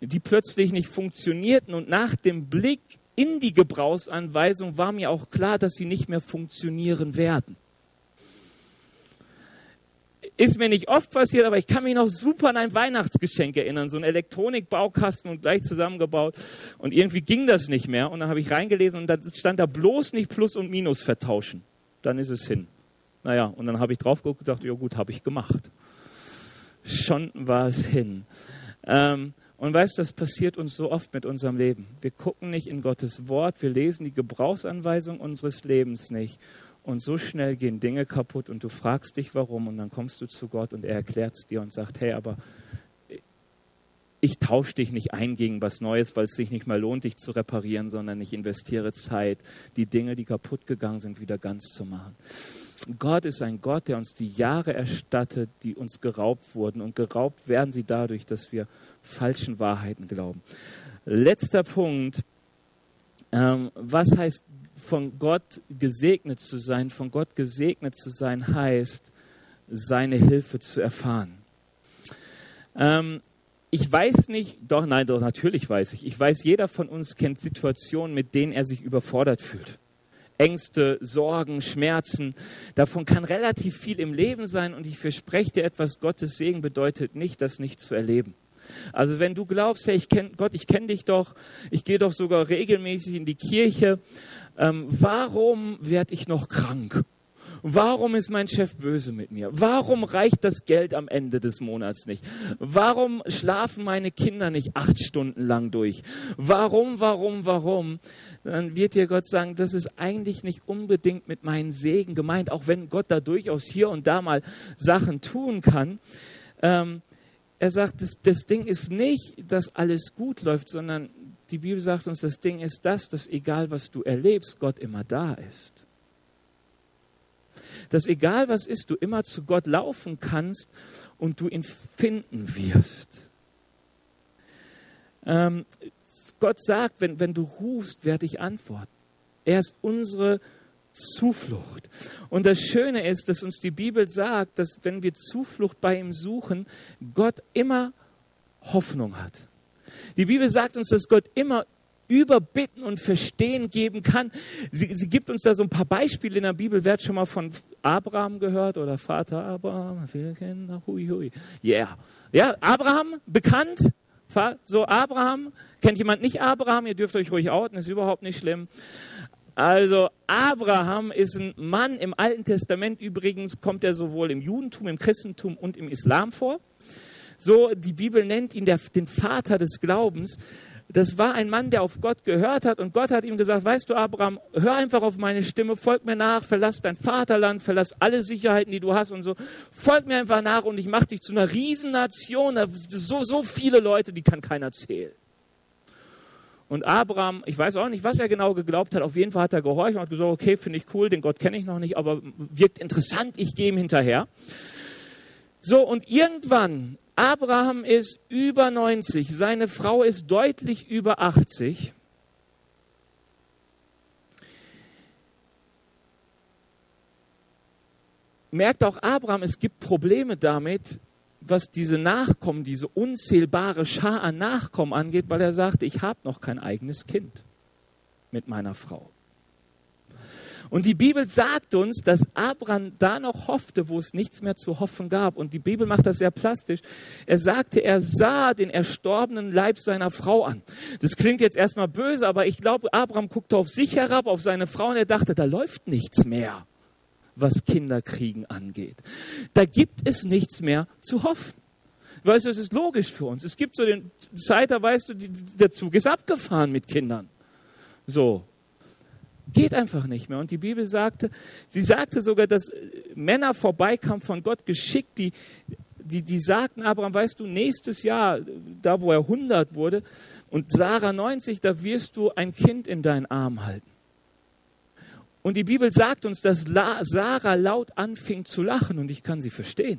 die plötzlich nicht funktionierten. Und nach dem Blick in die Gebrauchsanweisung war mir auch klar, dass sie nicht mehr funktionieren werden. Ist mir nicht oft passiert, aber ich kann mich noch super an ein Weihnachtsgeschenk erinnern. So ein Elektronikbaukasten und gleich zusammengebaut. Und irgendwie ging das nicht mehr. Und dann habe ich reingelesen und da stand da bloß nicht Plus und Minus vertauschen dann ist es hin. Naja, und dann habe ich drauf geguckt und gedacht, ja gut, habe ich gemacht. Schon war es hin. Ähm, und weißt du, das passiert uns so oft mit unserem Leben. Wir gucken nicht in Gottes Wort, wir lesen die Gebrauchsanweisung unseres Lebens nicht. Und so schnell gehen Dinge kaputt und du fragst dich warum und dann kommst du zu Gott und er erklärt es dir und sagt, hey, aber ich tausche dich nicht ein gegen was Neues, weil es sich nicht mehr lohnt, dich zu reparieren, sondern ich investiere Zeit, die Dinge, die kaputt gegangen sind, wieder ganz zu machen. Gott ist ein Gott, der uns die Jahre erstattet, die uns geraubt wurden. Und geraubt werden sie dadurch, dass wir falschen Wahrheiten glauben. Letzter Punkt. Ähm, was heißt von Gott gesegnet zu sein? Von Gott gesegnet zu sein heißt, seine Hilfe zu erfahren. Ähm, ich weiß nicht, doch, nein, doch, natürlich weiß ich. Ich weiß, jeder von uns kennt Situationen, mit denen er sich überfordert fühlt. Ängste, Sorgen, Schmerzen. Davon kann relativ viel im Leben sein und ich verspreche dir etwas, Gottes Segen bedeutet nicht, das nicht zu erleben. Also wenn du glaubst, hey, ich kenn, Gott, ich kenne dich doch, ich gehe doch sogar regelmäßig in die Kirche, ähm, warum werde ich noch krank? Warum ist mein Chef böse mit mir? Warum reicht das Geld am Ende des Monats nicht? Warum schlafen meine Kinder nicht acht Stunden lang durch? Warum, warum, warum? Dann wird dir Gott sagen, das ist eigentlich nicht unbedingt mit meinen Segen gemeint, auch wenn Gott da durchaus hier und da mal Sachen tun kann. Ähm, er sagt, das, das Ding ist nicht, dass alles gut läuft, sondern die Bibel sagt uns, das Ding ist das, dass egal was du erlebst, Gott immer da ist. Dass egal was ist, du immer zu Gott laufen kannst und du ihn finden wirst. Ähm, Gott sagt, wenn, wenn du rufst, werde ich antworten. Er ist unsere Zuflucht. Und das Schöne ist, dass uns die Bibel sagt, dass wenn wir Zuflucht bei ihm suchen, Gott immer Hoffnung hat. Die Bibel sagt uns, dass Gott immer Überbitten und Verstehen geben kann. Sie, sie, gibt uns da so ein paar Beispiele in der Bibel. Wer hat schon mal von Abraham gehört oder Vater Abraham? Viele Kinder, hui, hui. Yeah. Ja, Abraham, bekannt. So, Abraham. Kennt jemand nicht Abraham? Ihr dürft euch ruhig outen, ist überhaupt nicht schlimm. Also Abraham ist ein Mann im Alten Testament übrigens, kommt er sowohl im Judentum, im Christentum und im Islam vor. So, die Bibel nennt ihn der, den Vater des Glaubens. Das war ein Mann, der auf Gott gehört hat und Gott hat ihm gesagt, weißt du Abraham, hör einfach auf meine Stimme, folg mir nach, verlass dein Vaterland, verlass alle Sicherheiten, die du hast und so. Folg mir einfach nach und ich mache dich zu einer Riesennation, so, so viele Leute, die kann keiner zählen. Und Abraham, ich weiß auch nicht, was er genau geglaubt hat, auf jeden Fall hat er gehorcht und hat gesagt, okay, finde ich cool, den Gott kenne ich noch nicht, aber wirkt interessant, ich gehe ihm hinterher. So, und irgendwann, Abraham ist über 90, seine Frau ist deutlich über 80. Merkt auch Abraham, es gibt Probleme damit, was diese Nachkommen, diese unzählbare Schar an Nachkommen angeht, weil er sagte, ich habe noch kein eigenes Kind mit meiner Frau. Und die Bibel sagt uns, dass Abraham da noch hoffte, wo es nichts mehr zu hoffen gab. Und die Bibel macht das sehr plastisch. Er sagte, er sah den erstorbenen Leib seiner Frau an. Das klingt jetzt erstmal böse, aber ich glaube, Abraham guckte auf sich herab, auf seine Frau und er dachte, da läuft nichts mehr was Kinderkriegen angeht. Da gibt es nichts mehr zu hoffen. Weißt du, es ist logisch für uns. Es gibt so den Zeit, da weißt du, der Zug ist abgefahren mit Kindern. So. Geht einfach nicht mehr. Und die Bibel sagte, sie sagte sogar, dass Männer vorbeikamen von Gott geschickt, die, die, die sagten, Abraham, weißt du, nächstes Jahr, da wo er 100 wurde, und Sarah 90, da wirst du ein Kind in deinen Arm halten. Und die Bibel sagt uns, dass Sarah laut anfing zu lachen und ich kann sie verstehen.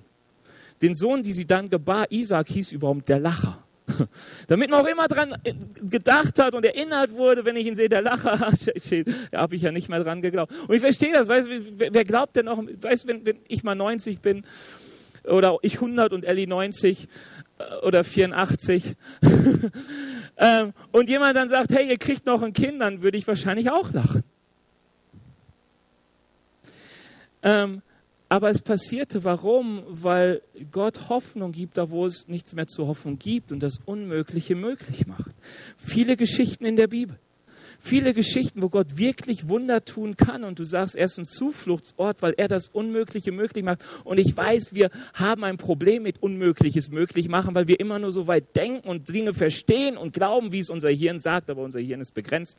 Den Sohn, die sie dann gebar, Isaac, hieß überhaupt der Lacher. Damit man auch immer dran äh, gedacht hat und erinnert wurde, wenn ich ihn sehe, der Lacher, da habe ich ja nicht mehr dran geglaubt. Und ich verstehe das, weißt, wer glaubt denn noch, weißt, wenn, wenn ich mal 90 bin oder ich 100 und Ellie 90 äh, oder 84 ähm, und jemand dann sagt, hey, ihr kriegt noch ein Kind, dann würde ich wahrscheinlich auch lachen. Aber es passierte, warum? Weil Gott Hoffnung gibt, da wo es nichts mehr zu hoffen gibt und das Unmögliche möglich macht. Viele Geschichten in der Bibel. Viele Geschichten, wo Gott wirklich Wunder tun kann und du sagst, er ist ein Zufluchtsort, weil er das Unmögliche möglich macht. Und ich weiß, wir haben ein Problem mit Unmögliches möglich machen, weil wir immer nur so weit denken und Dinge verstehen und glauben, wie es unser Hirn sagt, aber unser Hirn ist begrenzt.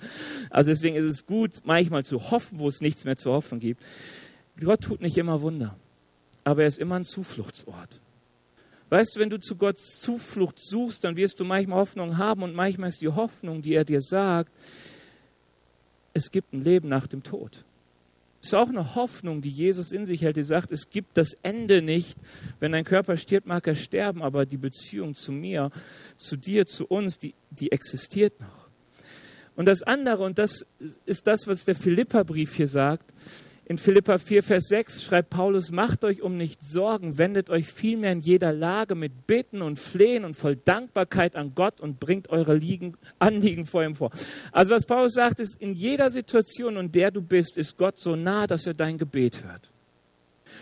Also deswegen ist es gut, manchmal zu hoffen, wo es nichts mehr zu hoffen gibt. Gott tut nicht immer Wunder, aber er ist immer ein Zufluchtsort. Weißt du, wenn du zu Gottes Zuflucht suchst, dann wirst du manchmal Hoffnung haben und manchmal ist die Hoffnung, die er dir sagt, es gibt ein Leben nach dem Tod. Es ist auch eine Hoffnung, die Jesus in sich hält, die sagt, es gibt das Ende nicht. Wenn dein Körper stirbt, mag er sterben, aber die Beziehung zu mir, zu dir, zu uns, die, die existiert noch. Und das andere, und das ist das, was der Philipperbrief hier sagt, in Philippa 4, Vers 6 schreibt Paulus, macht euch um nichts Sorgen, wendet euch vielmehr in jeder Lage mit Bitten und Flehen und voll Dankbarkeit an Gott und bringt eure Liegen, Anliegen vor ihm vor. Also was Paulus sagt, ist, in jeder Situation, in der du bist, ist Gott so nah, dass er dein Gebet hört.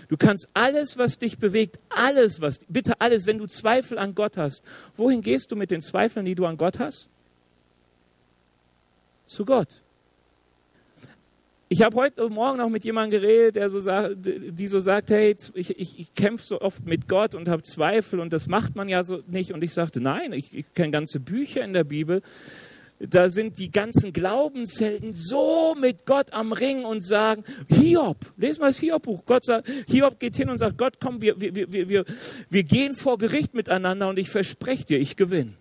Du kannst alles, was dich bewegt, alles, was, bitte alles, wenn du Zweifel an Gott hast, wohin gehst du mit den Zweifeln, die du an Gott hast? Zu Gott. Ich habe heute Morgen noch mit jemandem geredet, der so sagt, die so sagt, hey, ich, ich, ich kämpfe so oft mit Gott und habe Zweifel und das macht man ja so nicht. Und ich sagte, nein, ich, ich kenne ganze Bücher in der Bibel. Da sind die ganzen Glaubenshelden so mit Gott am Ring und sagen, Hiob, lese mal das Hiob-Buch. Gott sagt, Hiob geht hin und sagt, Gott, komm, wir, wir, wir, wir, wir gehen vor Gericht miteinander und ich verspreche dir, ich gewinne.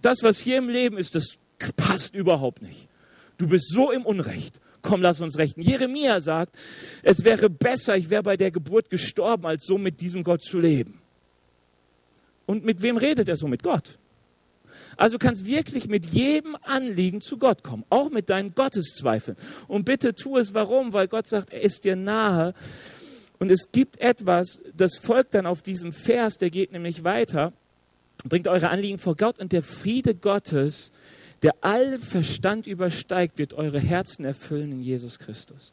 Das, was hier im Leben ist, das passt überhaupt nicht. Du bist so im Unrecht. Komm, lass uns rechten. Jeremia sagt, es wäre besser, ich wäre bei der Geburt gestorben, als so mit diesem Gott zu leben. Und mit wem redet er so? Mit Gott. Also kannst wirklich mit jedem Anliegen zu Gott kommen, auch mit deinen Gotteszweifeln. Und bitte tu es warum? Weil Gott sagt, er ist dir nahe. Und es gibt etwas, das folgt dann auf diesem Vers, der geht nämlich weiter. Bringt eure Anliegen vor Gott und der Friede Gottes, der all Verstand übersteigt, wird eure Herzen erfüllen in Jesus Christus.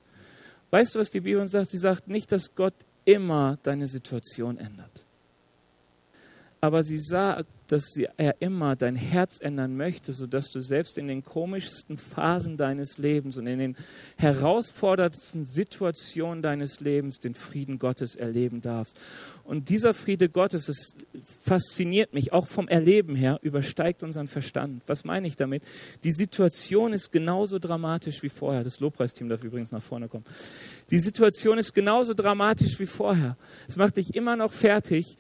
Weißt du, was die Bibel sagt? Sie sagt nicht, dass Gott immer deine Situation ändert aber sie sagt, dass er immer dein Herz ändern möchte, sodass du selbst in den komischsten Phasen deines Lebens und in den herausforderndsten Situationen deines Lebens den Frieden Gottes erleben darfst. Und dieser Friede Gottes, es fasziniert mich, auch vom Erleben her, übersteigt unseren Verstand. Was meine ich damit? Die Situation ist genauso dramatisch wie vorher. Das Lobpreisteam darf übrigens nach vorne kommen. Die Situation ist genauso dramatisch wie vorher. Es macht dich immer noch fertig,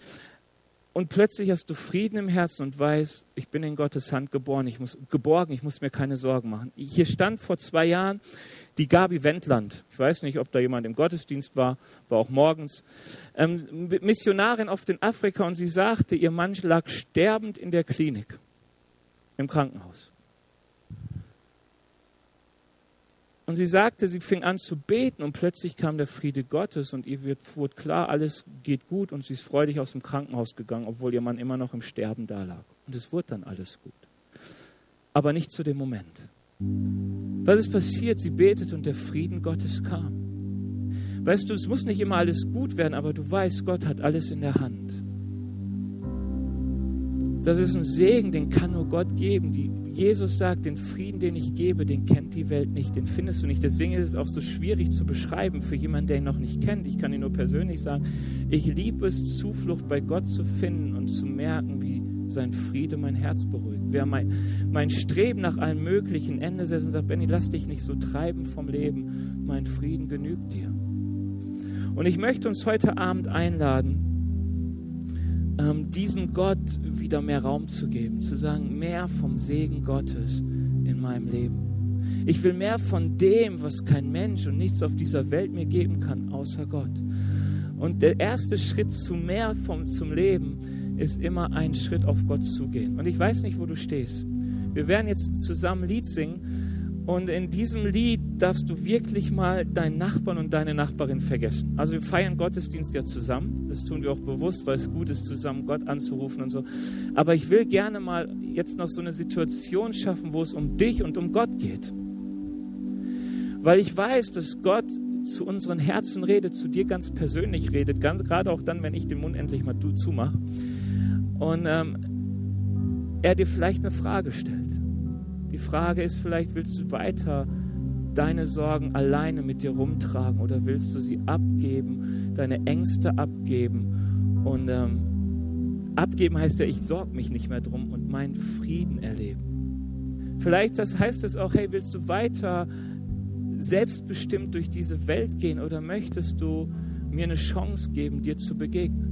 und plötzlich hast du Frieden im Herzen und weißt, ich bin in Gottes Hand geboren, ich muss, geborgen, ich muss mir keine Sorgen machen. Hier stand vor zwei Jahren die Gabi Wendland. Ich weiß nicht, ob da jemand im Gottesdienst war, war auch morgens. Ähm, Missionarin oft in Afrika und sie sagte, ihr Mann lag sterbend in der Klinik, im Krankenhaus. Und sie sagte, sie fing an zu beten und plötzlich kam der Friede Gottes und ihr wird, wurde klar, alles geht gut und sie ist freudig aus dem Krankenhaus gegangen, obwohl ihr Mann immer noch im Sterben da lag. Und es wurde dann alles gut. Aber nicht zu dem Moment. Was ist passiert? Sie betete und der Frieden Gottes kam. Weißt du, es muss nicht immer alles gut werden, aber du weißt, Gott hat alles in der Hand. Das ist ein Segen, den kann nur Gott geben. Die, Jesus sagt, den Frieden, den ich gebe, den kennt die Welt nicht, den findest du nicht. Deswegen ist es auch so schwierig zu beschreiben für jemanden, der ihn noch nicht kennt. Ich kann ihn nur persönlich sagen, ich liebe es, Zuflucht bei Gott zu finden und zu merken, wie sein Friede mein Herz beruhigt. Wer mein, mein Streben nach allem möglichen Ende setzt und sagt, Benny, lass dich nicht so treiben vom Leben, mein Frieden genügt dir. Und ich möchte uns heute Abend einladen, ähm, diesem Gott wieder mehr Raum zu geben, zu sagen, mehr vom Segen Gottes in meinem Leben. Ich will mehr von dem, was kein Mensch und nichts auf dieser Welt mir geben kann, außer Gott. Und der erste Schritt zu mehr vom, zum Leben ist immer ein Schritt auf Gott zugehen. Und ich weiß nicht, wo du stehst. Wir werden jetzt zusammen ein Lied singen und in diesem Lied darfst du wirklich mal deinen Nachbarn und deine Nachbarin vergessen. Also wir feiern Gottesdienst ja zusammen. Das tun wir auch bewusst, weil es gut ist, zusammen Gott anzurufen und so. Aber ich will gerne mal jetzt noch so eine Situation schaffen, wo es um dich und um Gott geht. Weil ich weiß, dass Gott zu unseren Herzen redet, zu dir ganz persönlich redet, ganz gerade auch dann, wenn ich den Mund endlich mal zumache. Und ähm, er dir vielleicht eine Frage stellt. Die Frage ist vielleicht, willst du weiter deine Sorgen alleine mit dir rumtragen oder willst du sie abgeben, deine Ängste abgeben? Und ähm, abgeben heißt ja, ich sorge mich nicht mehr drum und meinen Frieden erleben. Vielleicht das heißt es auch, hey, willst du weiter selbstbestimmt durch diese Welt gehen oder möchtest du mir eine Chance geben, dir zu begegnen?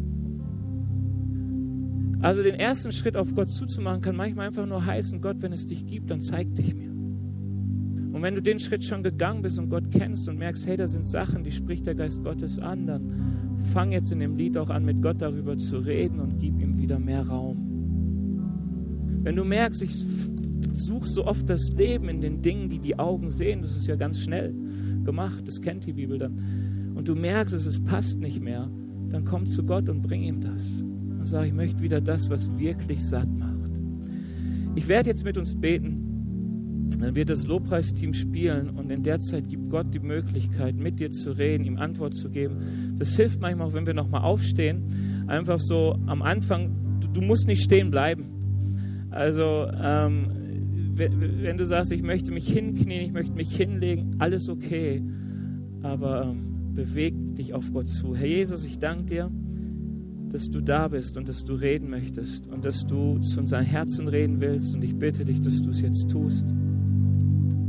Also den ersten Schritt auf Gott zuzumachen, kann manchmal einfach nur heißen, Gott, wenn es dich gibt, dann zeig dich mir. Und wenn du den Schritt schon gegangen bist und Gott kennst und merkst, hey, da sind Sachen, die spricht der Geist Gottes an, dann fang jetzt in dem Lied auch an, mit Gott darüber zu reden und gib ihm wieder mehr Raum. Wenn du merkst, ich suche so oft das Leben in den Dingen, die die Augen sehen, das ist ja ganz schnell gemacht, das kennt die Bibel dann, und du merkst, es passt nicht mehr, dann komm zu Gott und bring ihm das und sage, ich möchte wieder das, was wirklich satt macht. Ich werde jetzt mit uns beten, dann wird das Lobpreisteam spielen und in der Zeit gibt Gott die Möglichkeit, mit dir zu reden, ihm Antwort zu geben. Das hilft manchmal auch, wenn wir nochmal aufstehen, einfach so am Anfang, du, du musst nicht stehen bleiben. Also, ähm, wenn du sagst, ich möchte mich hinknien, ich möchte mich hinlegen, alles okay, aber ähm, beweg dich auf Gott zu. Herr Jesus, ich danke dir dass du da bist und dass du reden möchtest und dass du zu unseren Herzen reden willst. Und ich bitte dich, dass du es jetzt tust.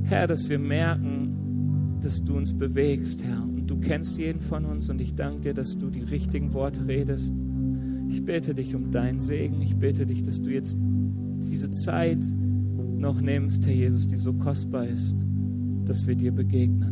Herr, dass wir merken, dass du uns bewegst, Herr. Und du kennst jeden von uns und ich danke dir, dass du die richtigen Worte redest. Ich bitte dich um deinen Segen. Ich bitte dich, dass du jetzt diese Zeit noch nimmst, Herr Jesus, die so kostbar ist, dass wir dir begegnen.